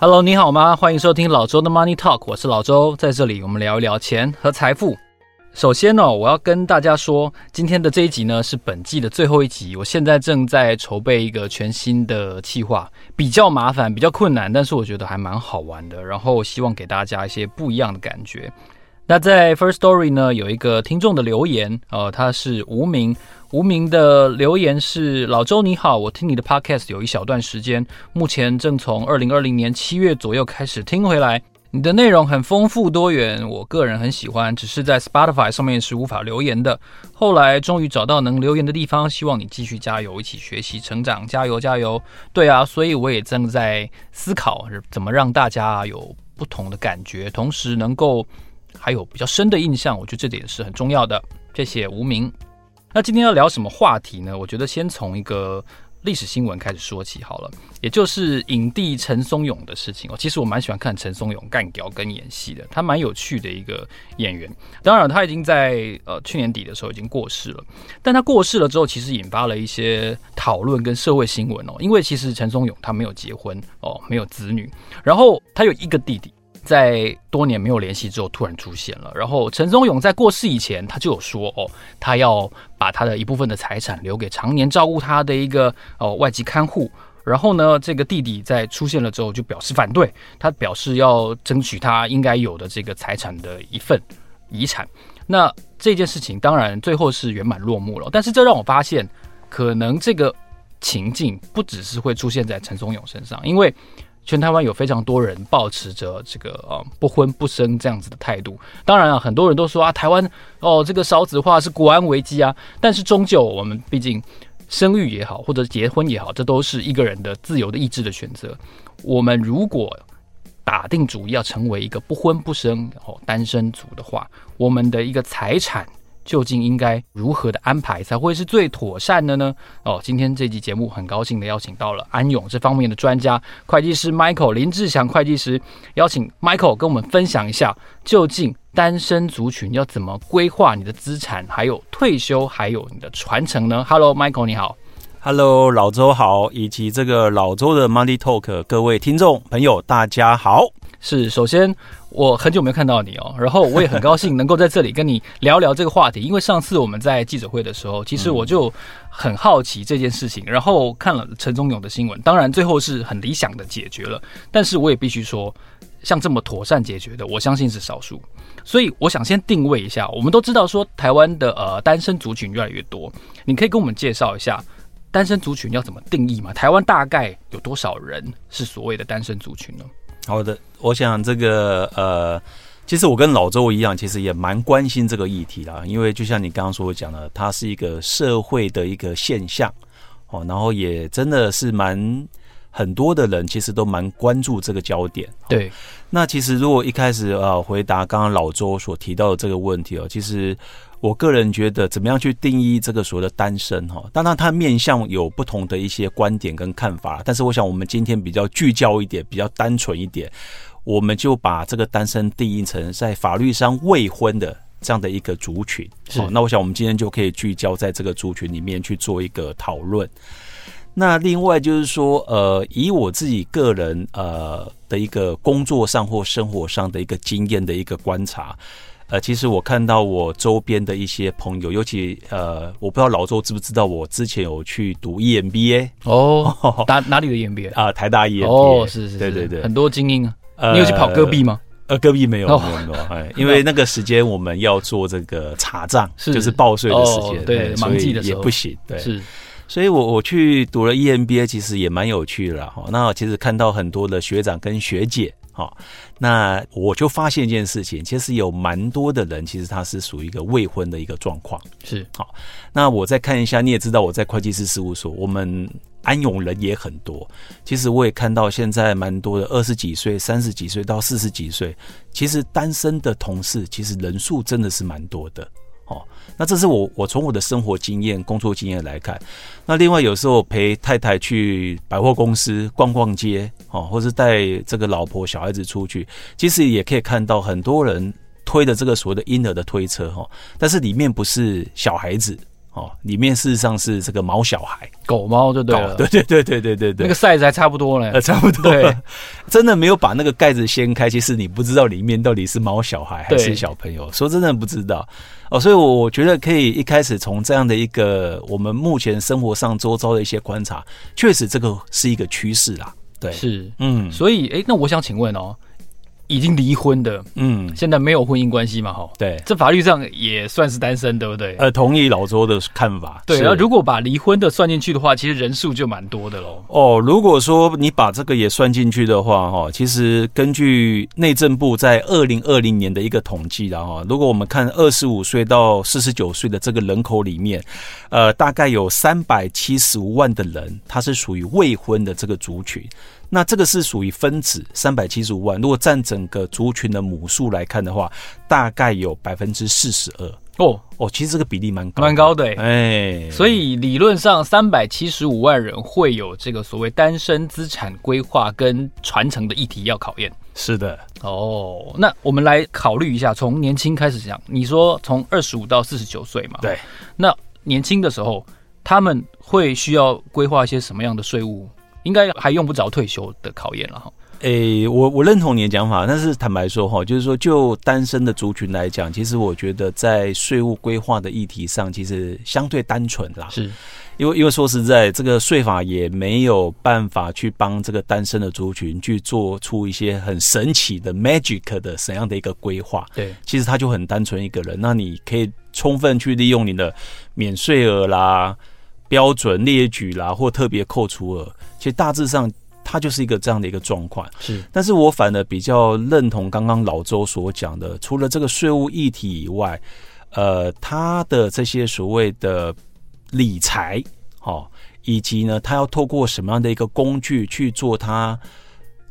Hello，你好吗？欢迎收听老周的 Money Talk，我是老周，在这里我们聊一聊钱和财富。首先呢，我要跟大家说，今天的这一集呢是本季的最后一集。我现在正在筹备一个全新的计划，比较麻烦，比较困难，但是我觉得还蛮好玩的。然后希望给大家一些不一样的感觉。那在 First Story 呢，有一个听众的留言，呃，他是无名。无名的留言是：老周你好，我听你的 podcast 有一小段时间，目前正从二零二零年七月左右开始听回来。你的内容很丰富多元，我个人很喜欢，只是在 Spotify 上面是无法留言的。后来终于找到能留言的地方，希望你继续加油，一起学习成长，加油加油！对啊，所以我也正在思考怎么让大家有不同的感觉，同时能够还有比较深的印象，我觉得这点是很重要的。谢谢无名。那今天要聊什么话题呢？我觉得先从一个历史新闻开始说起好了，也就是影帝陈松勇的事情哦。其实我蛮喜欢看陈松勇干屌跟演戏的，他蛮有趣的一个演员。当然，他已经在呃去年底的时候已经过世了，但他过世了之后，其实引发了一些讨论跟社会新闻哦。因为其实陈松勇他没有结婚哦，没有子女，然后他有一个弟弟。在多年没有联系之后，突然出现了。然后陈松勇在过世以前，他就有说哦，他要把他的一部分的财产留给常年照顾他的一个哦外籍看护。然后呢，这个弟弟在出现了之后就表示反对，他表示要争取他应该有的这个财产的一份遗产。那这件事情当然最后是圆满落幕了。但是这让我发现，可能这个情境不只是会出现在陈松勇身上，因为。全台湾有非常多人抱持着这个呃不婚不生这样子的态度。当然啊，很多人都说啊，台湾哦这个少子化是国安危机啊。但是终究我们毕竟生育也好，或者结婚也好，这都是一个人的自由的意志的选择。我们如果打定主意要成为一个不婚不生然后单身族的话，我们的一个财产。究竟应该如何的安排才会是最妥善的呢？哦，今天这集节目很高兴的邀请到了安永这方面的专家，会计师 Michael 林志祥会计师，邀请 Michael 跟我们分享一下，究竟单身族群要怎么规划你的资产，还有退休，还有你的传承呢？Hello，Michael，你好。Hello，老周好，以及这个老周的 Money Talk 各位听众朋友，大家好。是，首先我很久没有看到你哦，然后我也很高兴能够在这里跟你聊聊这个话题，因为上次我们在记者会的时候，其实我就很好奇这件事情，然后看了陈松勇的新闻，当然最后是很理想的解决了，但是我也必须说，像这么妥善解决的，我相信是少数，所以我想先定位一下，我们都知道说台湾的呃单身族群越来越多，你可以跟我们介绍一下单身族群要怎么定义吗？台湾大概有多少人是所谓的单身族群呢？好的，我想这个呃，其实我跟老周一样，其实也蛮关心这个议题啦。因为就像你刚刚所讲的，它是一个社会的一个现象哦，然后也真的是蛮很多的人其实都蛮关注这个焦点。对，那其实如果一开始呃回答刚刚老周所提到的这个问题哦，其实。我个人觉得，怎么样去定义这个所谓的单身哈？当然，它面向有不同的一些观点跟看法。但是，我想我们今天比较聚焦一点，比较单纯一点，我们就把这个单身定义成在法律上未婚的这样的一个族群。是。那我想我们今天就可以聚焦在这个族群里面去做一个讨论。那另外就是说，呃，以我自己个人呃的一个工作上或生活上的一个经验的一个观察。呃，其实我看到我周边的一些朋友，尤其呃，我不知道老周知不知道，我之前有去读 EMBA 哦，哪哪里的 EMBA 啊？台大 EMBA 哦，是是是，对对对，很多精英啊。呃、你有去跑戈壁吗？呃，戈壁没有，没有没有。哎，因为那个时间我们要做这个查账，是就是报税的时间，哦、对，忙季的时候也不行。对，是，所以我我去读了 EMBA，其实也蛮有趣的哈。那其实看到很多的学长跟学姐。哈，那我就发现一件事情，其实有蛮多的人，其实他是属于一个未婚的一个状况。是，好，那我再看一下，你也知道我在会计师事务所，我们安永人也很多。其实我也看到现在蛮多的二十几岁、三十几岁到四十几岁，其实单身的同事，其实人数真的是蛮多的。哦，那这是我我从我的生活经验、工作经验来看。那另外有时候陪太太去百货公司逛逛街，哦，或是带这个老婆小孩子出去，其实也可以看到很多人推的这个所谓的婴儿的推车，哈，但是里面不是小孩子。哦，里面事实上是这个毛小孩，狗猫就对了，对对对对对对对，那个 size 还差不多呢，呃，差不多，对，真的没有把那个盖子掀开，其实你不知道里面到底是毛小孩还是小朋友，说真的不知道。哦，所以我我觉得可以一开始从这样的一个我们目前生活上周遭的一些观察，确实这个是一个趋势啦，对，是，嗯，所以哎，那我想请问哦。已经离婚的，嗯，现在没有婚姻关系嘛？哈，对，这法律上也算是单身，对不对？呃，同意老周的看法。对，然后如果把离婚的算进去的话，其实人数就蛮多的喽。哦，如果说你把这个也算进去的话，哈，其实根据内政部在二零二零年的一个统计的哈，如果我们看二十五岁到四十九岁的这个人口里面，呃，大概有三百七十五万的人，他是属于未婚的这个族群。那这个是属于分子三百七十五万，如果占整个族群的母数来看的话，大概有百分之四十二。哦。哦，其实这个比例蛮高，蛮高的哎、欸，所以理论上三百七十五万人会有这个所谓单身资产规划跟传承的议题要考验。是的。哦，那我们来考虑一下，从年轻开始讲，你说从二十五到四十九岁嘛，对，那年轻的时候他们会需要规划一些什么样的税务？应该还用不着退休的考验了哈。诶，我我认同你的讲法，但是坦白说哈，就是说就单身的族群来讲，其实我觉得在税务规划的议题上，其实相对单纯啦。是，因为因为说实在，这个税法也没有办法去帮这个单身的族群去做出一些很神奇的 magic 的怎样的一个规划。对，其实他就很单纯一个人，那你可以充分去利用你的免税额啦、标准列举啦或特别扣除额。其实大致上，它就是一个这样的一个状况。是，但是我反而比较认同刚刚老周所讲的，除了这个税务议题以外，呃，他的这些所谓的理财，哦，以及呢，他要透过什么样的一个工具去做他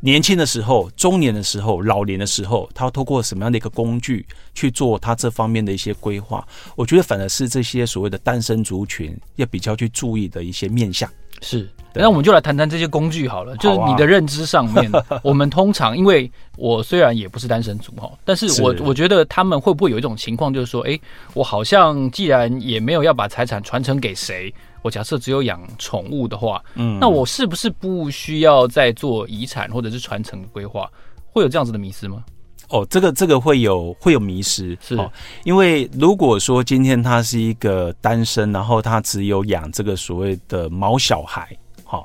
年轻的时候、中年的时候、老年的时候，他要透过什么样的一个工具去做他这方面的一些规划？我觉得反而是这些所谓的单身族群要比较去注意的一些面向。是，那我们就来谈谈这些工具好了。就是你的认知上面，我们通常，因为我虽然也不是单身族哈，但是我我觉得他们会不会有一种情况，就是说，哎，我好像既然也没有要把财产传承给谁，我假设只有养宠物的话，嗯，那我是不是不需要再做遗产或者是传承的规划？会有这样子的迷失吗？哦，这个这个会有会有迷失，是、哦，因为如果说今天他是一个单身，然后他只有养这个所谓的毛小孩，好、哦，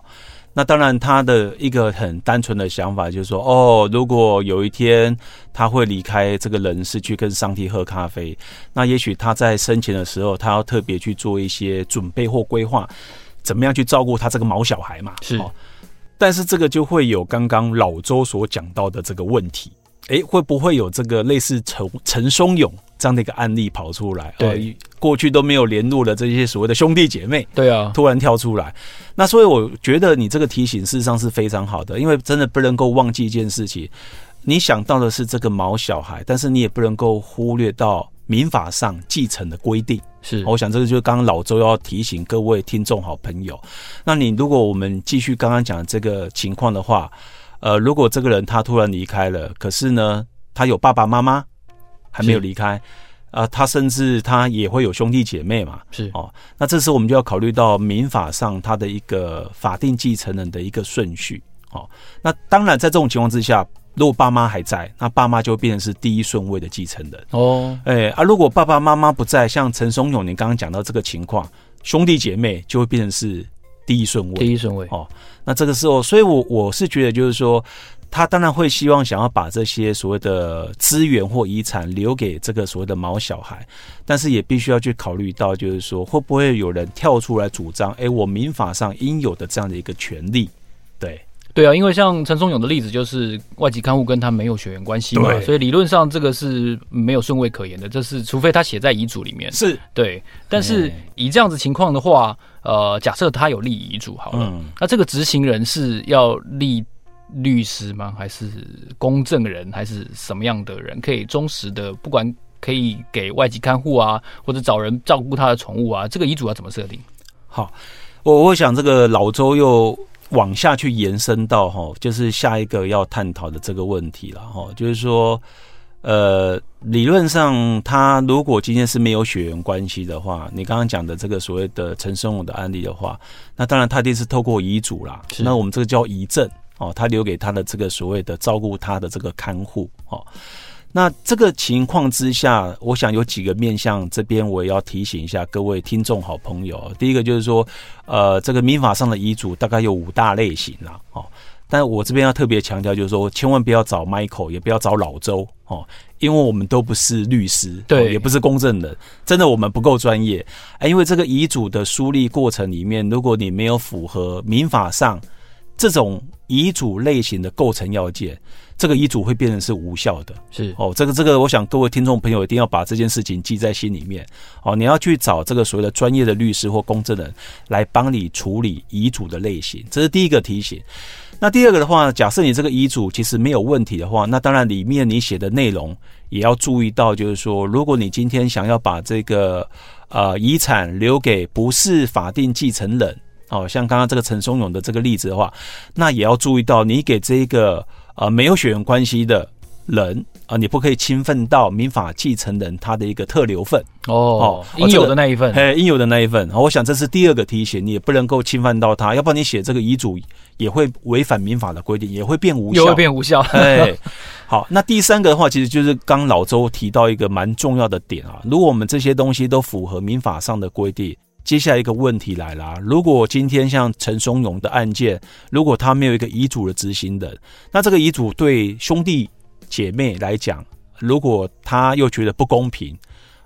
那当然他的一个很单纯的想法就是说，哦，如果有一天他会离开这个人世去跟上帝喝咖啡，那也许他在生前的时候，他要特别去做一些准备或规划，怎么样去照顾他这个毛小孩嘛，是、哦，但是这个就会有刚刚老周所讲到的这个问题。哎，会不会有这个类似陈陈松勇这样的一个案例跑出来？对、呃，过去都没有联络的这些所谓的兄弟姐妹，对啊，突然跳出来。那所以我觉得你这个提醒事实上是非常好的，因为真的不能够忘记一件事情。你想到的是这个毛小孩，但是你也不能够忽略到民法上继承的规定。是，我想这个就是刚刚老周要提醒各位听众好朋友。那你如果我们继续刚刚讲的这个情况的话。呃，如果这个人他突然离开了，可是呢，他有爸爸妈妈还没有离开，啊、呃，他甚至他也会有兄弟姐妹嘛，是哦，那这时候我们就要考虑到民法上他的一个法定继承人的一个顺序，哦，那当然在这种情况之下，如果爸妈还在，那爸妈就变成是第一顺位的继承人哦，哎啊，如果爸爸妈妈不在，像陈松勇你刚刚讲到这个情况，兄弟姐妹就会变成是。第一顺位，第一顺位哦。那这个时候，所以我我是觉得，就是说，他当然会希望想要把这些所谓的资源或遗产留给这个所谓的毛小孩，但是也必须要去考虑到，就是说，会不会有人跳出来主张，哎，我民法上应有的这样的一个权利，对。对啊，因为像陈松勇的例子，就是外籍看护跟他没有血缘关系嘛，所以理论上这个是没有顺位可言的。这是除非他写在遗嘱里面，是对。但是以这样子情况的话，呃，假设他有立遗嘱好了，嗯，那这个执行人是要立律师吗？还是公证人？还是什么样的人可以忠实的？不管可以给外籍看护啊，或者找人照顾他的宠物啊，这个遗嘱要怎么设定？好，我我想这个老周又。往下去延伸到哈，就是下一个要探讨的这个问题了哈，就是说，呃，理论上他如果今天是没有血缘关系的话，你刚刚讲的这个所谓的陈松武的案例的话，那当然他一定是透过遗嘱啦。那我们这个叫遗赠哦，他留给他的这个所谓的照顾他的这个看护哦。那这个情况之下，我想有几个面向，这边我也要提醒一下各位听众好朋友。第一个就是说，呃，这个民法上的遗嘱大概有五大类型啦，哦，但我这边要特别强调，就是说，千万不要找 Michael，也不要找老周，哦，因为我们都不是律师，对，也不是公证人，真的我们不够专业。哎，因为这个遗嘱的梳理过程里面，如果你没有符合民法上这种遗嘱类型的构成要件。这个遗嘱会变成是无效的，是哦，这个这个，我想各位听众朋友一定要把这件事情记在心里面哦。你要去找这个所谓的专业的律师或公证人来帮你处理遗嘱的类型，这是第一个提醒。那第二个的话，假设你这个遗嘱其实没有问题的话，那当然里面你写的内容也要注意到，就是说，如果你今天想要把这个呃遗产留给不是法定继承人，哦，像刚刚这个陈松勇的这个例子的话，那也要注意到你给这个。呃，没有血缘关系的人啊、呃，你不可以侵犯到民法继承人他的一个特留份哦，哦，应有的那一份，哎、这个，应有的那一份。我想这是第二个提醒，你也不能够侵犯到他，要不然你写这个遗嘱也会违反民法的规定，也会变无效，也会变无效。哎，好，那第三个的话，其实就是刚老周提到一个蛮重要的点啊，如果我们这些东西都符合民法上的规定。接下来一个问题来啦，如果今天像陈松勇的案件，如果他没有一个遗嘱的执行人，那这个遗嘱对兄弟姐妹来讲，如果他又觉得不公平，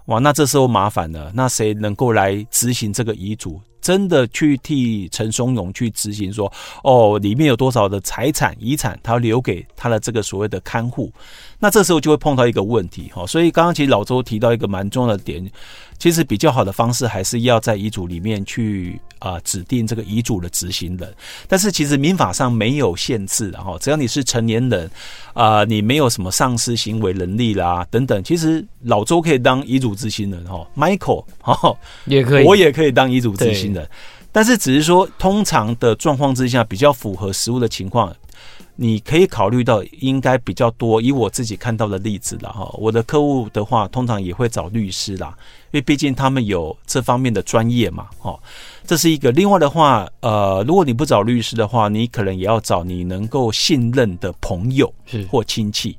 哇，那这时候麻烦了，那谁能够来执行这个遗嘱？真的去替陈松勇去执行说，哦，里面有多少的财产遗产，他留给他的这个所谓的看护，那这时候就会碰到一个问题哈。所以刚刚其实老周提到一个蛮重要的点，其实比较好的方式还是要在遗嘱里面去啊、呃、指定这个遗嘱的执行人。但是其实民法上没有限制的哈，只要你是成年人啊、呃，你没有什么丧失行为能力啦等等，其实老周可以当遗嘱执行人哈，Michael 哈也可以，我也可以当遗嘱执行人。但是只是说，通常的状况之下，比较符合实物的情况，你可以考虑到应该比较多。以我自己看到的例子了哈，我的客户的话，通常也会找律师啦，因为毕竟他们有这方面的专业嘛。哦，这是一个。另外的话，呃，如果你不找律师的话，你可能也要找你能够信任的朋友或亲戚。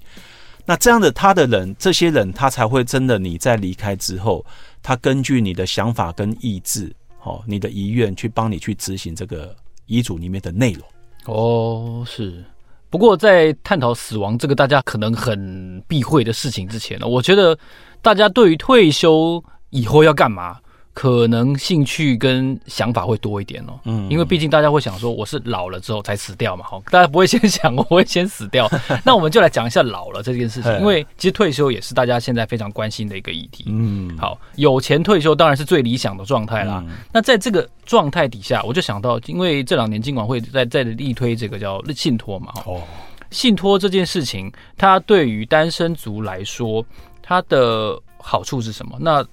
那这样的他的人，这些人他才会真的你在离开之后，他根据你的想法跟意志。哦，你的遗愿去帮你去执行这个遗嘱里面的内容哦，是。不过在探讨死亡这个大家可能很避讳的事情之前呢，我觉得大家对于退休以后要干嘛？可能兴趣跟想法会多一点哦，嗯，因为毕竟大家会想说我是老了之后才死掉嘛，好，大家不会先想我会先死掉。那我们就来讲一下老了这件事情，因为其实退休也是大家现在非常关心的一个议题。嗯，好，有钱退休当然是最理想的状态啦。那在这个状态底下，我就想到，因为这两年金管会在在力推这个叫信托嘛，哦，信托这件事情，它对于单身族来说，它的好处是什么？那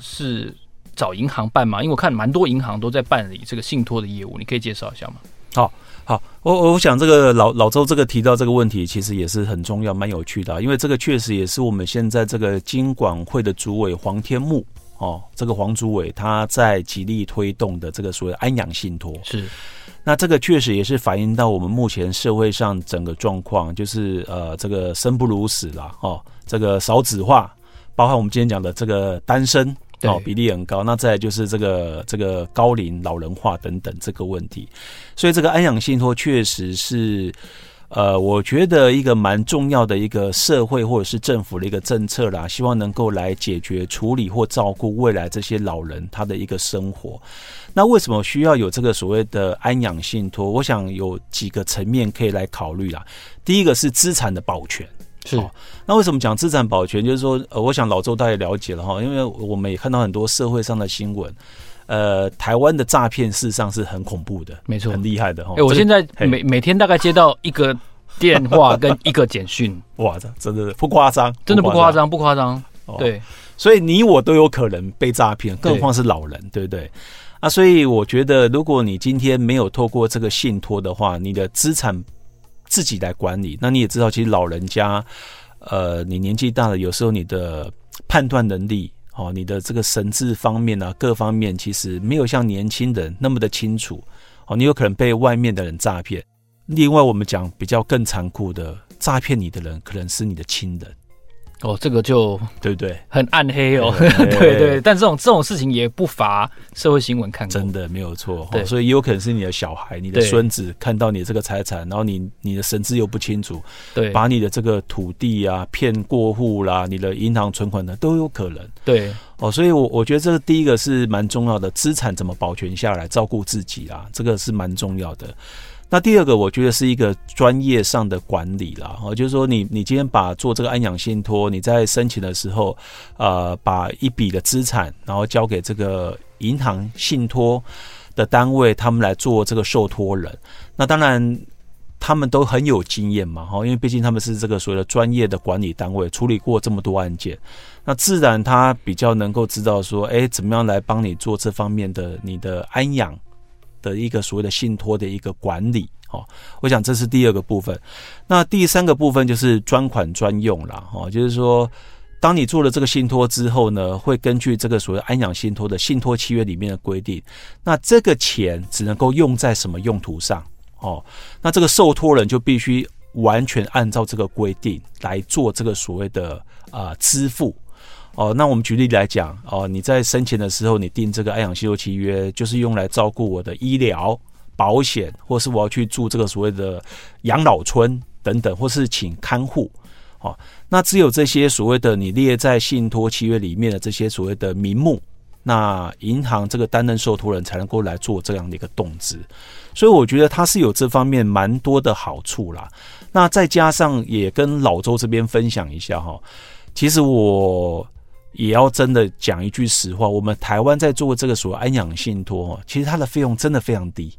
是。找银行办吗？因为我看蛮多银行都在办理这个信托的业务，你可以介绍一下吗？好，好，我我想这个老老周这个提到这个问题，其实也是很重要、蛮有趣的啊，因为这个确实也是我们现在这个金管会的主委黄天木哦，这个黄主委他在极力推动的这个所谓安养信托是，那这个确实也是反映到我们目前社会上整个状况，就是呃，这个生不如死啦，哦，这个少子化，包括我们今天讲的这个单身。哦，比例很高。那再就是这个这个高龄老人化等等这个问题，所以这个安养信托确实是，呃，我觉得一个蛮重要的一个社会或者是政府的一个政策啦，希望能够来解决处理或照顾未来这些老人他的一个生活。那为什么需要有这个所谓的安养信托？我想有几个层面可以来考虑啦。第一个是资产的保全。是、哦，那为什么讲资产保全？就是说，呃，我想老周大家了解了哈，因为我们也看到很多社会上的新闻，呃，台湾的诈骗事实上是很恐怖的，没错，很厉害的哈。哎、欸，我现在每每天大概接到一个电话 跟一个简讯，哇，这真的不夸张，真的不夸张，不夸张。对、哦，所以你我都有可能被诈骗，更何况是老人，对不对？啊，所以我觉得，如果你今天没有透过这个信托的话，你的资产。自己来管理，那你也知道，其实老人家，呃，你年纪大了，有时候你的判断能力，哦，你的这个神智方面啊，各方面其实没有像年轻人那么的清楚，哦，你有可能被外面的人诈骗。另外，我们讲比较更残酷的，诈骗你的人可能是你的亲人。哦，这个就对不对？很暗黑哦，对 对，对，对。但这种这种事情也不乏社会新闻看过，真的没有错。对，所以也有可能是你的小孩、你的孙子看到你这个财产，然后你你的神智又不清楚，对，把你的这个土地啊骗过户啦，你的银行存款呢都有可能。对，哦，所以我我觉得这个第一个是蛮重要的，资产怎么保全下来，照顾自己啊，这个是蛮重要的。那第二个，我觉得是一个专业上的管理啦，哦，就是说你你今天把做这个安养信托，你在申请的时候，呃，把一笔的资产，然后交给这个银行信托的单位，他们来做这个受托人。那当然，他们都很有经验嘛，哈，因为毕竟他们是这个所谓的专业的管理单位，处理过这么多案件，那自然他比较能够知道说，哎，怎么样来帮你做这方面的你的安养。的一个所谓的信托的一个管理，哦，我想这是第二个部分。那第三个部分就是专款专用了，哦，就是说，当你做了这个信托之后呢，会根据这个所谓安养信托的信托契约里面的规定，那这个钱只能够用在什么用途上，哦，那这个受托人就必须完全按照这个规定来做这个所谓的啊、支付。哦，那我们举例来讲，哦，你在生前的时候，你订这个安养信托契约，就是用来照顾我的医疗保险，或是我要去住这个所谓的养老村等等，或是请看护。哦，那只有这些所谓的你列在信托契约里面的这些所谓的名目，那银行这个担任受托人才能够来做这样的一个动资。所以我觉得它是有这方面蛮多的好处啦。那再加上也跟老周这边分享一下哈，其实我。也要真的讲一句实话，我们台湾在做这个所谓安养信托，其实它的费用真的非常低，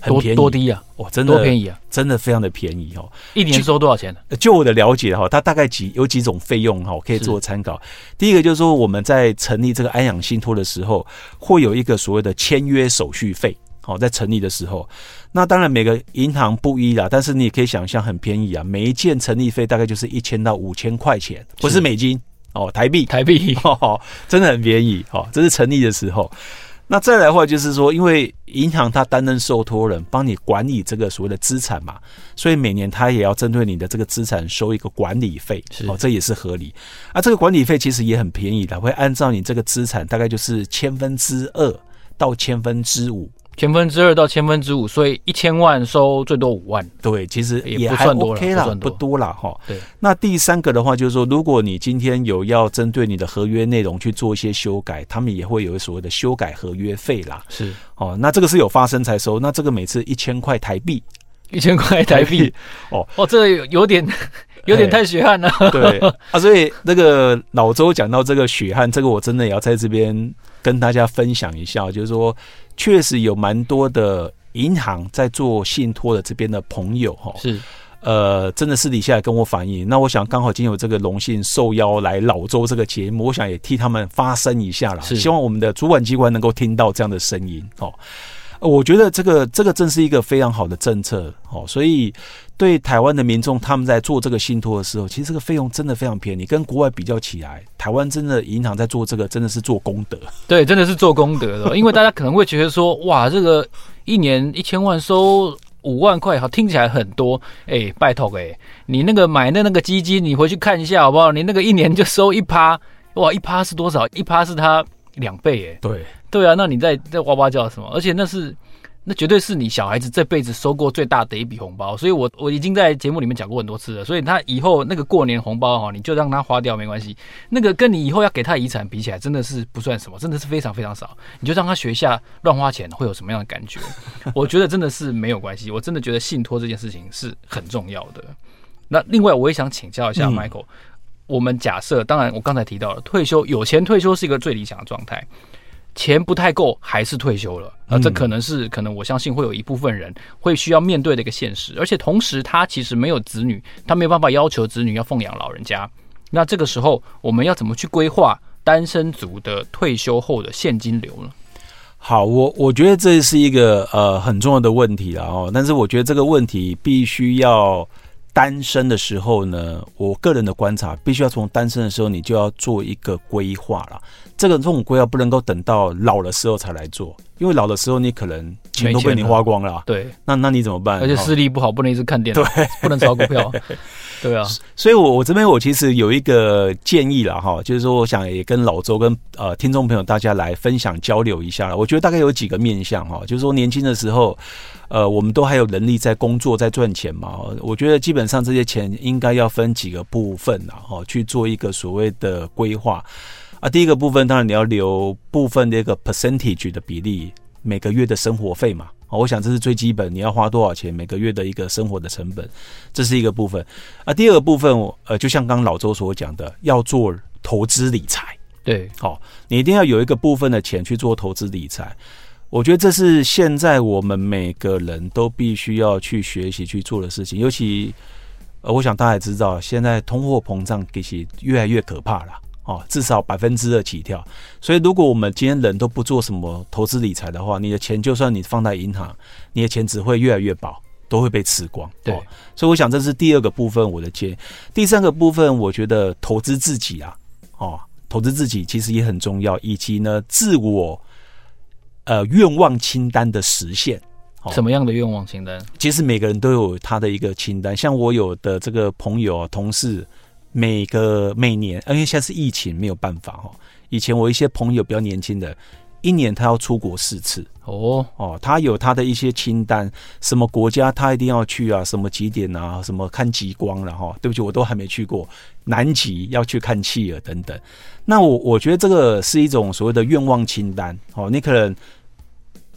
很便宜。多，多低啊！哦，真的多便宜啊！真的非常的便宜哦。一年收多少钱呢？就我的了解哈，它大概几有几种费用哈，可以做参考。第一个就是说，我们在成立这个安养信托的时候，会有一个所谓的签约手续费。好，在成立的时候，那当然每个银行不一啦，但是你也可以想象很便宜啊，每一件成立费大概就是一千到五千块钱，不是美金。哦，台币，台币，哦，真的很便宜，哦，这是成立的时候。那再来的话，就是说，因为银行它担任受托人，帮你管理这个所谓的资产嘛，所以每年它也要针对你的这个资产收一个管理费，哦，这也是合理。啊，这个管理费其实也很便宜的，会按照你这个资产大概就是千分之二到千分之五。千分之二到千分之五，所以一千万收最多五万。对，其实也不算多了，不算多，不多了哈。对。那第三个的话，就是说，如果你今天有要针对你的合约内容去做一些修改，他们也会有所谓的修改合约费啦。是。哦，那这个是有发生才收，那这个每次一千块台币，一千块 台币。哦哦，这个有点有点太血汗了。对啊，所以那个老周讲到这个血汗，这个我真的也要在这边跟大家分享一下，就是说。确实有蛮多的银行在做信托的这边的朋友哈，是，呃，真的私底下跟我反映。那我想刚好今天有这个荣幸受邀来老周这个节目，我想也替他们发声一下啦。是，希望我们的主管机关能够听到这样的声音哦。我觉得这个这个正是一个非常好的政策哦，所以对台湾的民众，他们在做这个信托的时候，其实这个费用真的非常便宜，跟国外比较起来，台湾真的银行在做这个真的是做功德。对，真的是做功德的，因为大家可能会觉得说，哇，这个一年一千万收五万块，好听起来很多，哎，拜托哎，你那个买的那个基金，你回去看一下好不好？你那个一年就收一趴，哇，一趴是多少？一趴是它两倍哎，对。对啊，那你在在哇哇叫什么？而且那是那绝对是你小孩子这辈子收过最大的一笔红包，所以我我已经在节目里面讲过很多次了。所以他以后那个过年红包哈，你就让他花掉没关系。那个跟你以后要给他遗产比起来，真的是不算什么，真的是非常非常少。你就让他学一下乱花钱会有什么样的感觉？我觉得真的是没有关系。我真的觉得信托这件事情是很重要的。那另外我也想请教一下 Michael，、嗯、我们假设，当然我刚才提到了退休有钱退休是一个最理想的状态。钱不太够，还是退休了啊？这可能是可能，我相信会有一部分人会需要面对的一个现实。而且同时，他其实没有子女，他没有办法要求子女要奉养老人家。那这个时候，我们要怎么去规划单身族的退休后的现金流呢？好，我我觉得这是一个呃很重要的问题了哦。但是我觉得这个问题必须要单身的时候呢，我个人的观察，必须要从单身的时候，你就要做一个规划了。这个这种规划不能够等到老的时候才来做，因为老的时候你可能钱都被你花光了。了对，那那你怎么办？而且视力不好，不能一直看电脑，对，不能炒股票。对啊，所以我我这边我其实有一个建议了哈，就是说我想也跟老周跟呃听众朋友大家来分享交流一下。我觉得大概有几个面向哈，就是说年轻的时候，呃，我们都还有能力在工作在赚钱嘛。我觉得基本上这些钱应该要分几个部分啊，哈，去做一个所谓的规划。啊，第一个部分当然你要留部分的一个 percentage 的比例，每个月的生活费嘛。啊我想这是最基本，你要花多少钱每个月的一个生活的成本，这是一个部分。啊，第二个部分，呃，就像刚刚老周所讲的，要做投资理财。对，好，你一定要有一个部分的钱去做投资理财。我觉得这是现在我们每个人都必须要去学习去做的事情。尤其，呃，我想大家也知道，现在通货膨胀其实越来越可怕了。哦，至少百分之二起跳，所以如果我们今天人都不做什么投资理财的话，你的钱就算你放在银行，你的钱只会越来越薄，都会被吃光。对，哦，所以我想这是第二个部分我的建议。第三个部分，我觉得投资自己啊，哦，投资自己其实也很重要，以及呢，自我呃愿望清单的实现。哦，什么样的愿望清单？其实每个人都有他的一个清单，像我有的这个朋友啊，同事。每个每年，因为现在是疫情，没有办法哦。以前我一些朋友比较年轻的，一年他要出国四次哦哦，他有他的一些清单，什么国家他一定要去啊，什么几点啊，什么看极光了哈。对不起，我都还没去过南极，要去看企鹅等等。那我我觉得这个是一种所谓的愿望清单哦，你可能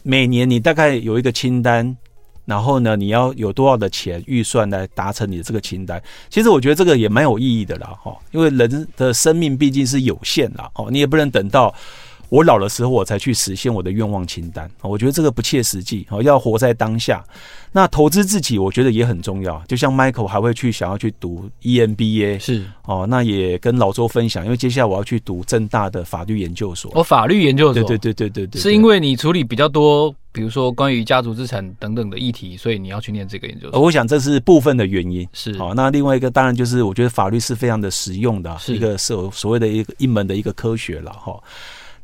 每年你大概有一个清单。然后呢，你要有多少的钱预算来达成你的这个清单？其实我觉得这个也蛮有意义的啦，哈，因为人的生命毕竟是有限的，哦，你也不能等到我老的时候我才去实现我的愿望清单，我觉得这个不切实际，哦，要活在当下。那投资自己，我觉得也很重要。就像 Michael 还会去想要去读 EMBA，是哦，那也跟老周分享，因为接下来我要去读正大的法律研究所。哦，法律研究所，对对对对对对，是因为你处理比较多，比如说关于家族资产等等的议题，所以你要去念这个研究所。我想这是部分的原因。是好，那另外一个当然就是我觉得法律是非常的实用的，是一个所所谓的一个一门的一个科学了哈。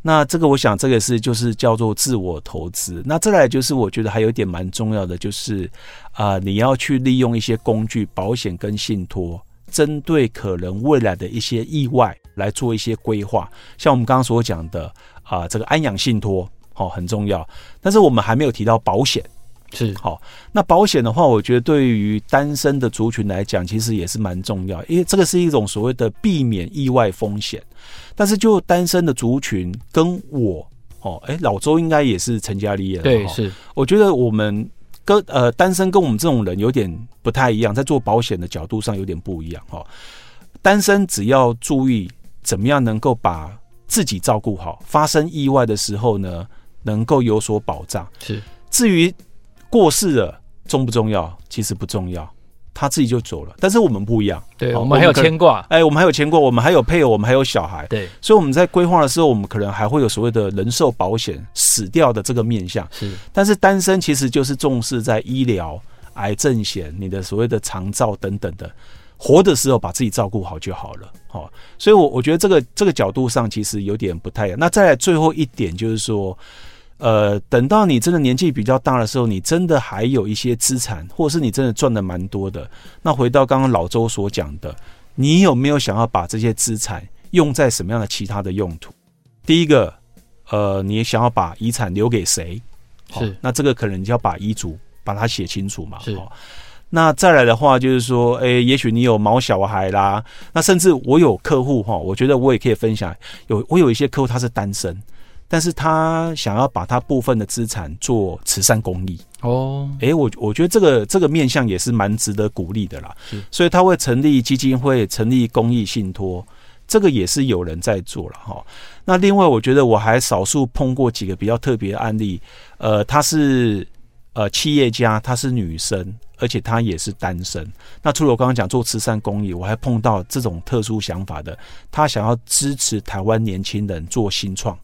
那这个，我想这个是就是叫做自我投资。那再来就是我觉得还有一点蛮重要的，就是啊、你要去利用一些工具，保险跟信托，针对可能未来的一些意外来做一些规划。像我们刚刚所讲的啊、这个安养信托哦很重要，但是我们还没有提到保险。是好，那保险的话，我觉得对于单身的族群来讲，其实也是蛮重要，因为这个是一种所谓的避免意外风险。但是就单身的族群跟我哦，哎，老周应该也是成家立业的，对，是。我觉得我们跟呃单身跟我们这种人有点不太一样，在做保险的角度上有点不一样哈。单身只要注意怎么样能够把自己照顾好，发生意外的时候呢，能够有所保障。是。至于过世了重不重要？其实不重要。他自己就走了，但是我们不一样，对，我们还有牵挂，哎，我们还有牵挂，我们还有配偶，我们还有小孩，对，所以我们在规划的时候，我们可能还会有所谓的人寿保险死掉的这个面向，是，但是单身其实就是重视在医疗、癌症险、你的所谓的长照等等的，活的时候把自己照顾好就好了，好，所以我我觉得这个这个角度上其实有点不太一样。那再来最后一点就是说。呃，等到你真的年纪比较大的时候，你真的还有一些资产，或者是你真的赚的蛮多的。那回到刚刚老周所讲的，你有没有想要把这些资产用在什么样的其他的用途？第一个，呃，你想要把遗产留给谁？是，哦，那这个可能你就要把遗嘱把它写清楚嘛。是，哦，那再来的话就是说，诶，也许你有毛小孩啦，那甚至我有客户哈，我觉得我也可以分享，有我有一些客户他是单身。但是他想要把他部分的资产做慈善公益哦，哎，我我觉得这个这个面向也是蛮值得鼓励的啦。所以他会成立基金会，成立公益信托，这个也是有人在做了哈。那另外，我觉得我还少数碰过几个比较特别的案例，呃，他是呃企业家，她是女生，而且她也是单身。那除了我刚刚讲做慈善公益，我还碰到这种特殊想法的，他想要支持台湾年轻人做新创。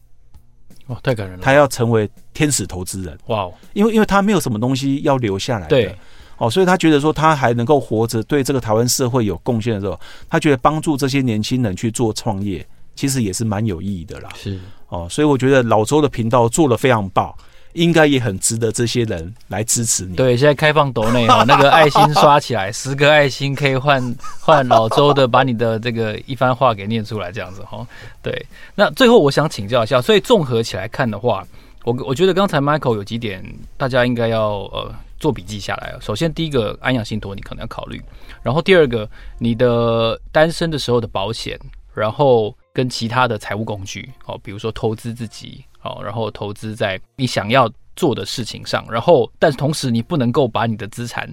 哦，太感人了！他要成为天使投资人，哇！因为因为他没有什么东西要留下来的，对，哦，所以他觉得说他还能够活着，对这个台湾社会有贡献的时候，他觉得帮助这些年轻人去做创业，其实也是蛮有意义的啦。是哦，所以我觉得老周的频道做的非常棒。应该也很值得这些人来支持你。对，现在开放抖内哈，那个爱心刷起来，十个爱心可以换换老周的把你的这个一番话给念出来，这样子哈。对，那最后我想请教一下，所以综合起来看的话，我我觉得刚才 Michael 有几点大家应该要呃做笔记下来。首先，第一个安养信托你可能要考虑，然后第二个你的单身的时候的保险，然后跟其他的财务工具哦，比如说投资自己。哦，然后投资在你想要做的事情上，然后但是同时你不能够把你的资产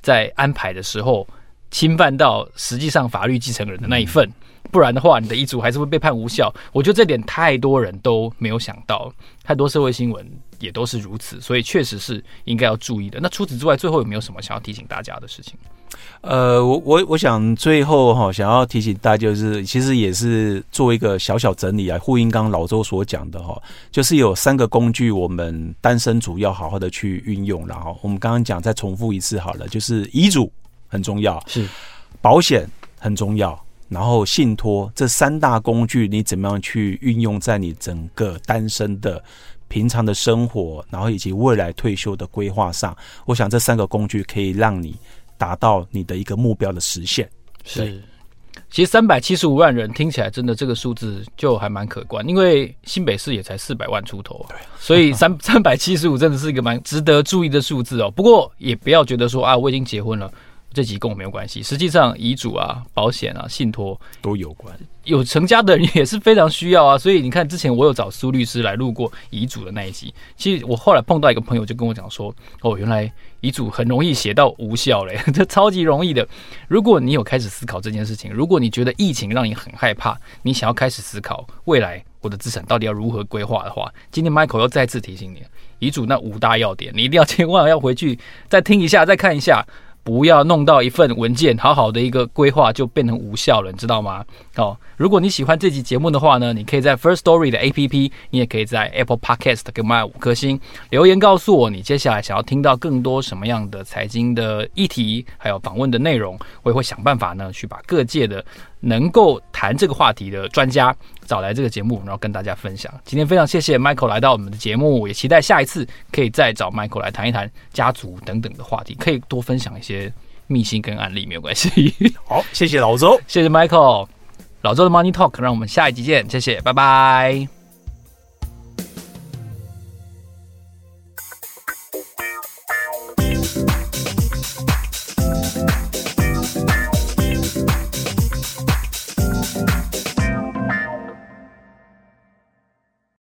在安排的时候侵犯到实际上法律继承人的那一份，不然的话你的遗嘱还是会被判无效。我觉得这点太多人都没有想到，太多社会新闻也都是如此，所以确实是应该要注意的。那除此之外，最后有没有什么想要提醒大家的事情？呃，我我我想最后哈，想要提醒大家，就是其实也是做一个小小整理啊，呼应刚刚老周所讲的哈，就是有三个工具，我们单身族要好好的去运用。然后我们刚刚讲，再重复一次好了，就是遗嘱很重要，是保险很重要，然后信托这三大工具，你怎么样去运用在你整个单身的平常的生活，然后以及未来退休的规划上？我想这三个工具可以让你。达到你的一个目标的实现是，其实三百七十五万人听起来真的这个数字就还蛮可观，因为新北市也才四百万出头，对，所以三 三百七十五真的是一个蛮值得注意的数字哦。不过也不要觉得说啊，我已经结婚了。这几跟我没有关系，实际上遗嘱啊、保险啊、信托都有关，有成家的人也是非常需要啊。所以你看，之前我有找苏律师来录过遗嘱的那一集。其实我后来碰到一个朋友，就跟我讲说：“哦，原来遗嘱很容易写到无效嘞，这超级容易的。如果你有开始思考这件事情，如果你觉得疫情让你很害怕，你想要开始思考未来我的资产到底要如何规划的话，今天 Michael 要再次提醒你，遗嘱那五大要点，你一定要千万要回去再听一下，再看一下。”不要弄到一份文件，好好的一个规划就变成无效了，你知道吗？哦，如果你喜欢这期节目的话呢，你可以在 First Story 的 APP，你也可以在 Apple Podcast 给我们五颗星留言，告诉我你接下来想要听到更多什么样的财经的议题，还有访问的内容，我也会想办法呢去把各界的能够谈这个话题的专家找来这个节目，然后跟大家分享。今天非常谢谢 Michael 来到我们的节目，也期待下一次可以再找 Michael 来谈一谈家族等等的话题，可以多分享一些秘辛跟案例，没有关系。好，谢谢老周，谢谢 Michael，老周的 Money Talk，让我们下一集见，谢谢，拜拜。